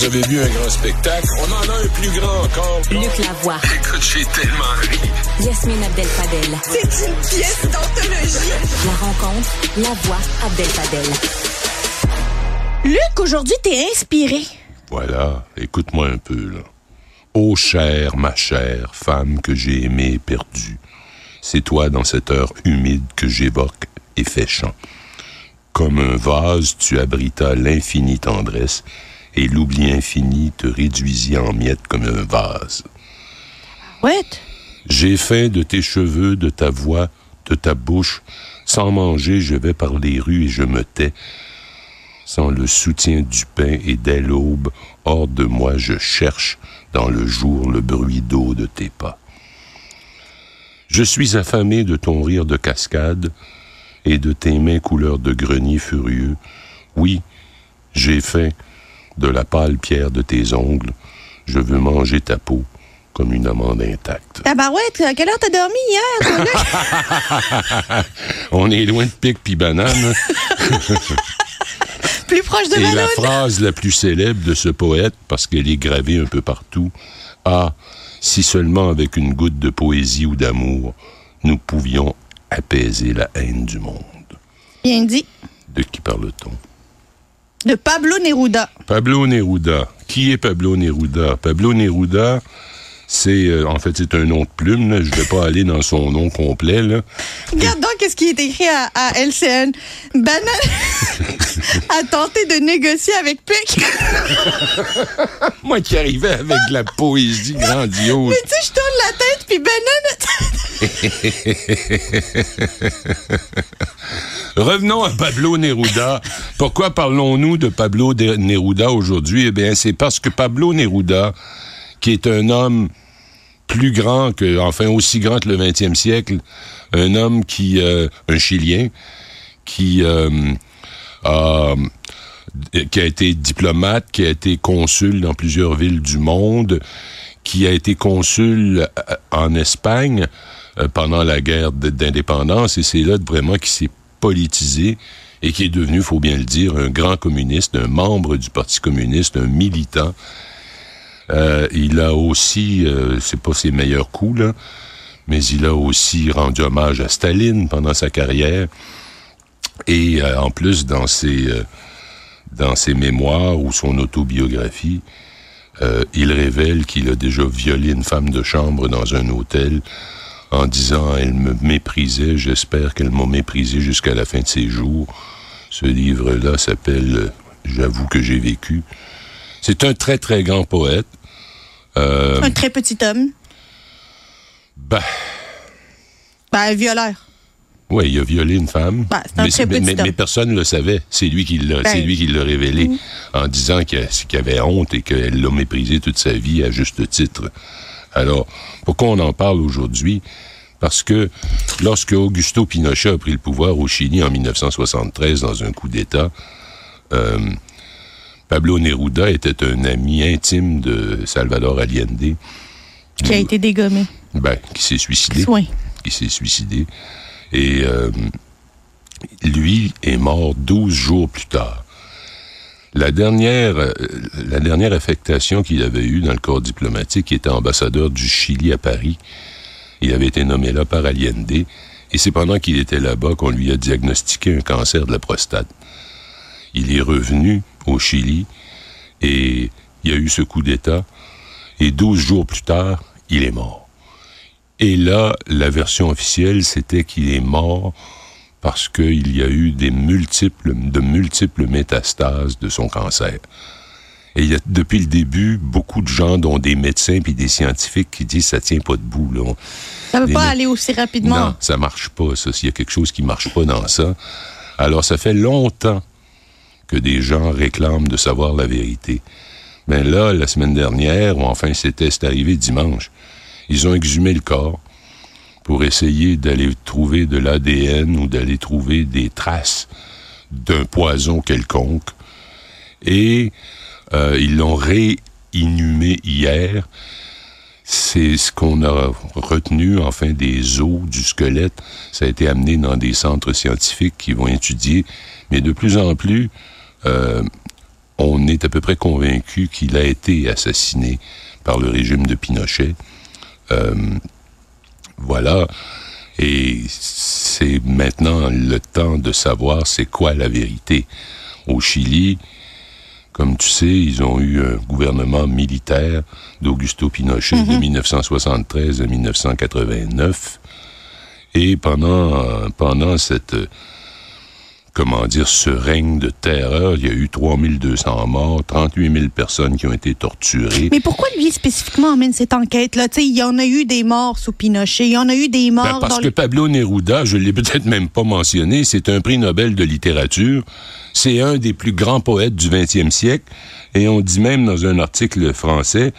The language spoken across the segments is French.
Vous avez vu un grand spectacle? On en a un plus grand encore. Luc Lavoie. Écoute, j'ai tellement ri. Yasmine Abdel-Fadel. C'est une pièce d'anthologie. La rencontre, la voix Abdel-Fadel. Luc, aujourd'hui, t'es inspiré. Voilà, écoute-moi un peu, là. Ô chère, ma chère, femme que j'ai aimée et perdue, c'est toi dans cette heure humide que j'évoque et fais chant. Comme un vase, tu abritas l'infinie tendresse, et l'oubli infini te réduisit en miettes comme un vase. Ouais. J'ai faim de tes cheveux, de ta voix, de ta bouche. Sans manger, je vais par les rues et je me tais. Sans le soutien du pain et dès l'aube, hors de moi, je cherche dans le jour le bruit d'eau de tes pas. Je suis affamé de ton rire de cascade et de tes mains couleur de grenier furieux. Oui, j'ai faim de la pâle pierre de tes ongles. Je veux manger ta peau comme une amande intacte. Tabarouette, à quelle heure t'as dormi hier, toi? On est loin de pique puis banane. Plus proche de Et la phrase la plus célèbre de ce poète, parce qu'elle est gravée un peu partout, Ah, si seulement avec une goutte de poésie ou d'amour, nous pouvions apaiser la haine du monde. Bien dit. De qui parle-t-on? De Pablo Neruda. Pablo Neruda. Qui est Pablo Neruda? Pablo Neruda, c'est, euh, en fait, c'est un nom de plume. là. Je vais pas aller dans son nom complet. Là. Regarde donc qu'est-ce qui est écrit à, à LCN. Banane a tenté de négocier avec Pic. Moi qui arrivais avec de la poésie grandiose. Mais tu sais, je tourne la tête, puis Banane... Revenons à Pablo Neruda. Pourquoi parlons-nous de Pablo Neruda aujourd'hui? Eh bien, c'est parce que Pablo Neruda, qui est un homme plus grand que, enfin, aussi grand que le 20e siècle, un homme qui, euh, un Chilien, qui euh, a, qui a été diplomate, qui a été consul dans plusieurs villes du monde, qui a été consul euh, en Espagne pendant la guerre d'indépendance, et c'est là vraiment qu'il s'est politisé et qui est devenu, faut bien le dire, un grand communiste, un membre du Parti communiste, un militant. Euh, il a aussi, euh, c'est pas ses meilleurs coups, là, mais il a aussi rendu hommage à Staline pendant sa carrière. Et euh, en plus, dans ses, dans ses mémoires ou son autobiographie, il révèle qu'il a déjà violé une femme de chambre dans un hôtel en disant Elle me méprisait, j'espère qu'elle m'a méprisé jusqu'à la fin de ses jours. Ce livre-là s'appelle J'avoue que j'ai vécu. C'est un très, très grand poète. Euh, Un très petit homme. ben, Ben, un violeur. Oui, il a violé une femme. Ben, un mais, très mais- petit mais- homme. mais personne ne le savait. C'est lui qui l'a, Ben, c'est lui qui l'a révélé en disant qu'il qu'il avait honte et qu'elle l'a méprisé toute sa vie à juste titre. Alors, pourquoi on en parle aujourd'hui? Parce que lorsque Augusto Pinochet a pris le pouvoir au Chili en 1973 dans un coup d'État, euh, Pablo Neruda était un ami intime de Salvador Allende. Qui a été dégommé. Ben, qui s'est suicidé Soin. qui s'est suicidé. Et euh, lui est mort 12 jours plus tard. La dernière, euh, la dernière affectation qu'il avait eue dans le corps diplomatique, il était ambassadeur du Chili à Paris. Il avait été nommé là par Allende. Et c'est pendant qu'il était là-bas qu'on lui a diagnostiqué un cancer de la prostate. Il est revenu au Chili et il y a eu ce coup d'État. Et 12 jours plus tard, il est mort. Et là, la version officielle, c'était qu'il est mort parce qu'il y a eu des multiples, de multiples métastases de son cancer. Et il y a, depuis le début, beaucoup de gens, dont des médecins puis des scientifiques, qui disent ça tient pas debout. Là. Ça peut Les pas aller aussi rapidement. Non, ça marche pas, ça. S'il y a quelque chose qui marche pas dans ça. Alors, ça fait longtemps que des gens réclament de savoir la vérité. Mais là, la semaine dernière, ou enfin, c'était, c'est arrivé dimanche, ils ont exhumé le corps pour essayer d'aller trouver de l'ADN ou d'aller trouver des traces d'un poison quelconque. Et euh, ils l'ont réinhumé hier. C'est ce qu'on a retenu, enfin, des os du squelette. Ça a été amené dans des centres scientifiques qui vont étudier. Mais de plus en plus, euh, on est à peu près convaincu qu'il a été assassiné par le régime de Pinochet. Euh, voilà. Et c'est maintenant le temps de savoir c'est quoi la vérité. Au Chili, comme tu sais, ils ont eu un gouvernement militaire d'Augusto Pinochet de 1973 à 1989. Et pendant, pendant cette, comment dire, ce règne de terreur, il y a eu 3200 morts, 38 000 personnes qui ont été torturées. Mais pourquoi lui spécifiquement mène cette enquête-là? Tu sais, il y en a eu des morts sous Pinochet, il y en a eu des morts Ben, parce dans que le... Pablo Neruda, je l'ai peut-être même pas mentionné, c'est un prix Nobel de littérature. C'est un des plus grands poètes du 20e siècle. Et on dit même dans un article français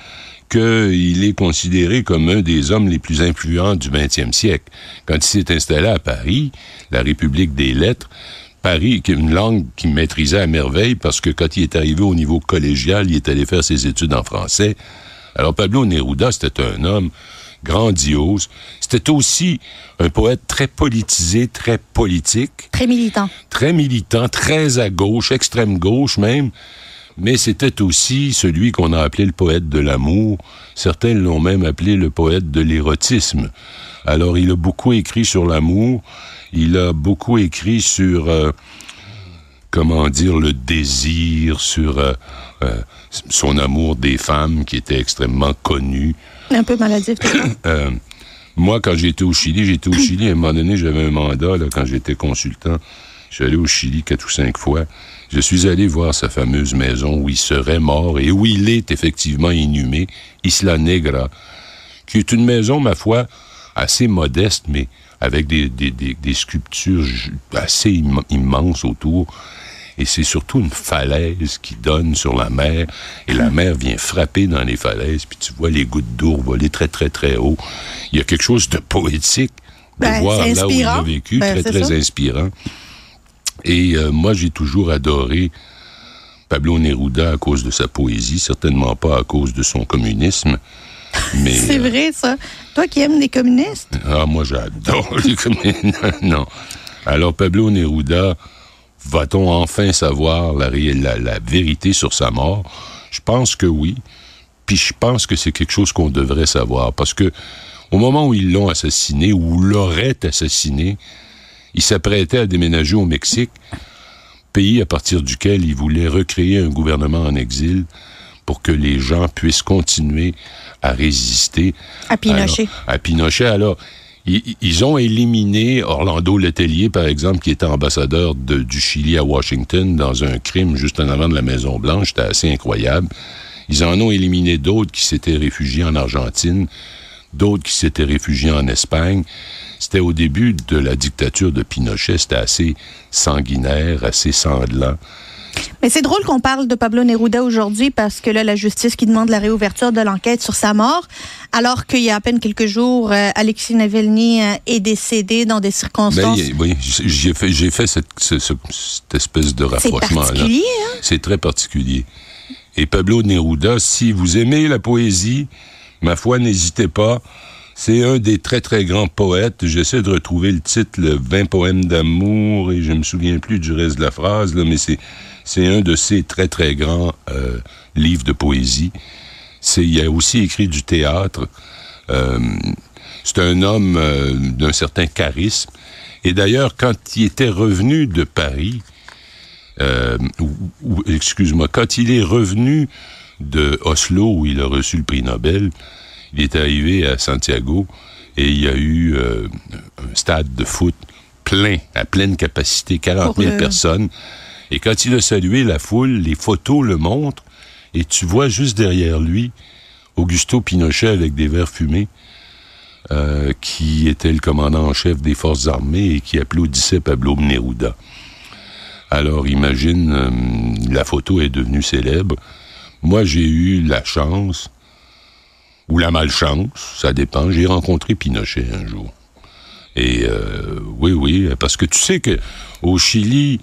qu'il est considéré comme un des hommes les plus influents du 20e siècle. Quand il s'est installé à Paris, la République des lettres, Paris, qui est une langue qu'il maîtrisait à merveille parce que quand il est arrivé au niveau collégial, il est allé faire ses études en français. Alors Pablo Neruda, c'était un homme grandiose. C'était aussi un poète très politisé, très politique, Très militant. très militant, très à gauche, extrême gauche même. Mais c'était aussi celui qu'on a appelé le poète de l'amour. Certains l'ont même appelé le poète de l'érotisme. Alors il a beaucoup écrit sur l'amour. Il a beaucoup écrit sur, euh, comment dire, le désir, sur euh, euh, son amour des femmes qui était extrêmement connu. Un peu maladif. moi, quand j'étais au Chili, j'étais au Chili, à un moment donné, j'avais un mandat, là, quand j'étais consultant. Je suis allé au Chili quatre ou cinq fois. Je suis allé voir sa fameuse maison où il serait mort et où il est effectivement inhumé, Isla Negra, qui est une maison, ma foi, assez modeste, mais avec des, des, des, des sculptures assez im- immenses autour. Et c'est surtout une falaise qui donne sur la mer. Et la mer vient frapper dans les falaises. Puis tu vois les gouttes d'eau voler très, très, très haut. Il y a quelque chose de poétique de Ben, voir là où il a vécu. Ben, très, très ça. inspirant. Et euh, moi, j'ai toujours adoré Pablo Neruda à cause de sa poésie, certainement pas à cause de son communisme. Mais, C'est euh, vrai, ça. Toi qui aimes les communistes? ah, moi, j'adore les communistes. non. Alors, Pablo Neruda, va-t-on enfin savoir la, ré- la, la vérité sur sa mort? Je pense que oui. Puis je pense que c'est quelque chose qu'on devrait savoir. Parce que au moment où ils l'ont assassiné, ou l'auraient assassiné, il s'apprêtait à déménager au Mexique, pays à partir duquel il voulait recréer un gouvernement en exil pour que les gens puissent continuer à résister À Pinochet. alors, à Pinochet. Alors, ils, ils ont éliminé Orlando Letellier, par exemple, qui était ambassadeur de- du Chili à Washington dans un crime juste en avant de la Maison-Blanche. C'était assez incroyable. Ils en ont éliminé d'autres qui s'étaient réfugiés en Argentine, d'autres qui s'étaient réfugiés en Espagne. C'était au début de la dictature de Pinochet. C'était assez sanguinaire, assez sanglant. Mais c'est drôle qu'on parle de Pablo Neruda aujourd'hui parce que là, la justice qui demande la réouverture de l'enquête sur sa mort, alors qu'il y a à peine quelques jours, euh, Alexis Navalny euh, est décédé dans des circonstances. Ben, oui, j'ai fait, j'ai fait cette, ce- ce- cette espèce de C'est rapprochement-là. particulier, hein? C'est très particulier. Et Pablo Neruda, si vous aimez la poésie, ma foi, n'hésitez pas. C'est un des très, très grands poètes. J'essaie de retrouver le titre, le 20 poèmes d'amour, et je me souviens plus du reste de la phrase, là, mais c'est, c'est un de ces très, très grands euh, livres de poésie. C'est, il a aussi écrit du théâtre. Euh, c'est un homme euh, d'un certain charisme. Et d'ailleurs, quand il était revenu de Paris, ou- excuse-moi, quand il est revenu de Oslo, où il a reçu le prix Nobel, il est arrivé à Santiago et il y a eu un stade de foot plein, à pleine capacité, 40 Pour 000 le- personnes. Et quand il a salué la foule, les photos le montrent, et tu vois juste derrière lui Augusto Pinochet avec des verres fumés, euh, qui était le commandant en chef des forces armées et qui applaudissait Pablo Neruda. Alors imagine, euh, la photo est devenue célèbre. Moi, j'ai eu la chance, ou la malchance, ça dépend, j'ai rencontré Pinochet un jour. Et euh, oui, oui, parce que tu sais que au Chili,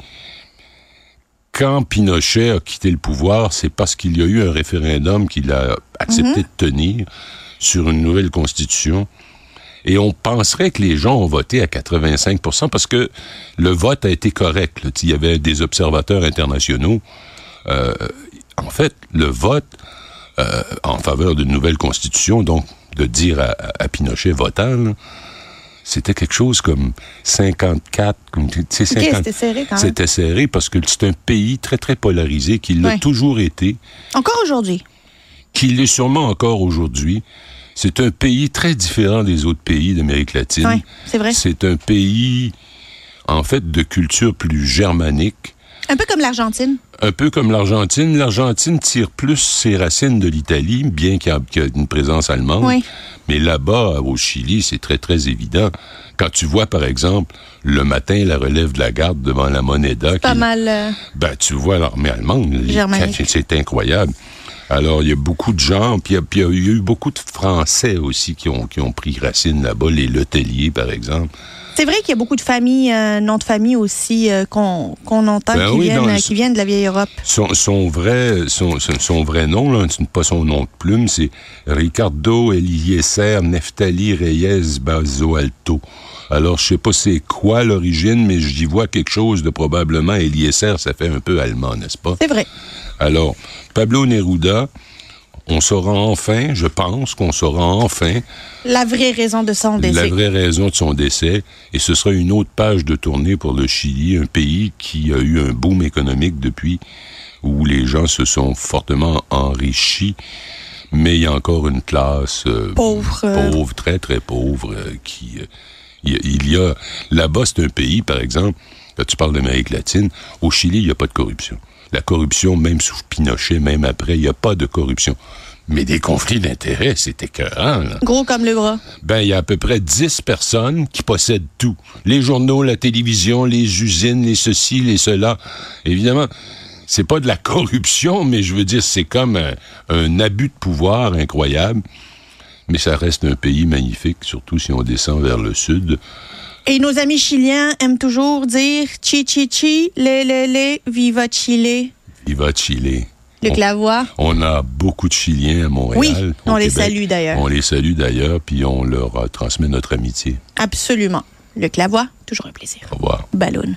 quand Pinochet a quitté le pouvoir, c'est parce qu'il y a eu un référendum qu'il a accepté de tenir sur une nouvelle constitution. Et on penserait que les gens ont voté à 85% parce que le vote a été correct. là. Il y avait des observateurs internationaux. Euh, en fait, le vote euh, en faveur d'une nouvelle constitution, donc de dire à, à Pinochet votant, là, c'était quelque chose comme 54, comme, tu sais, Ok, 50 c'était serré quand même. C'était serré parce que c'est un pays très, très polarisé, qui l'a toujours été, Encore aujourd'hui? qui l'est sûrement encore aujourd'hui. C'est un pays très différent des autres pays d'Amérique latine. Oui, c'est vrai. C'est un pays, en fait, de culture plus germanique. Un peu comme l'Argentine. Un peu comme l'Argentine. L'Argentine tire plus ses racines de l'Italie, bien qu'il y ait une présence allemande. Oui. Mais là-bas, au Chili, c'est très, très évident. Quand tu vois, par exemple, le matin, la relève de la garde devant la Moneda. Pas qui- mal. euh, Ben, tu vois l'armée allemande. C'est incroyable. Alors, il y a beaucoup de gens, puis il y a- y, eu beaucoup de Français aussi qui ont, qui ont pris racine là-bas, les Letelliers, par exemple. C'est vrai qu'il y a beaucoup de familles, euh, noms de famille aussi, euh, qu'on entend Ben qui, oui, viennent, dans euh, qui viennent de la vieille Europe. Son, son vrai, son, son, vrai nom, là, pas son nom de plume, c'est Ricardo Eliezer Neftali Reyes Bazoalto. Alors, je sais pas c'est quoi l'origine, mais j'y vois quelque chose de probablement Eliezer, ça fait un peu allemand, n'est-ce pas? C'est vrai. Alors, Pablo Neruda, on saura enfin, je pense qu'on saura enfin La vraie raison de son décès. la vraie raison de son décès, et ce sera une autre page de tournée pour le Chili, un pays qui a eu un boom économique depuis, où les gens se sont fortement enrichis, mais il y a encore une classe euh, Pauvre, euh. pauvre, très très pauvre, euh, qui il y a- il y a là-bas c'est un pays, par exemple, là, tu parles d'Amérique latine, au Chili il n'y a pas de corruption. La corruption, même sous Pinochet, même après, il n'y a pas de corruption. Mais des conflits d'intérêts, c'est écœurant, là Gros comme le bras. ben, il y a à peu près 10 personnes qui possèdent tout. Les journaux, la télévision, les usines, les ceci, les cela. Évidemment, c'est pas de la corruption, mais je veux dire, c'est comme un, un abus de pouvoir incroyable. Mais ça reste un pays magnifique, surtout si on descend vers le sud. Et nos amis chiliens aiment toujours dire chi chi chi, le le le, viva Chile. Viva Chile. Luc On- Lavoie. On a beaucoup de Chiliens à Montréal. Oui, on les salue d'ailleurs. On les salue d'ailleurs, puis on leur euh, transmet notre amitié. Absolument. Luc Lavoie, toujours un plaisir. Au revoir. Ballon.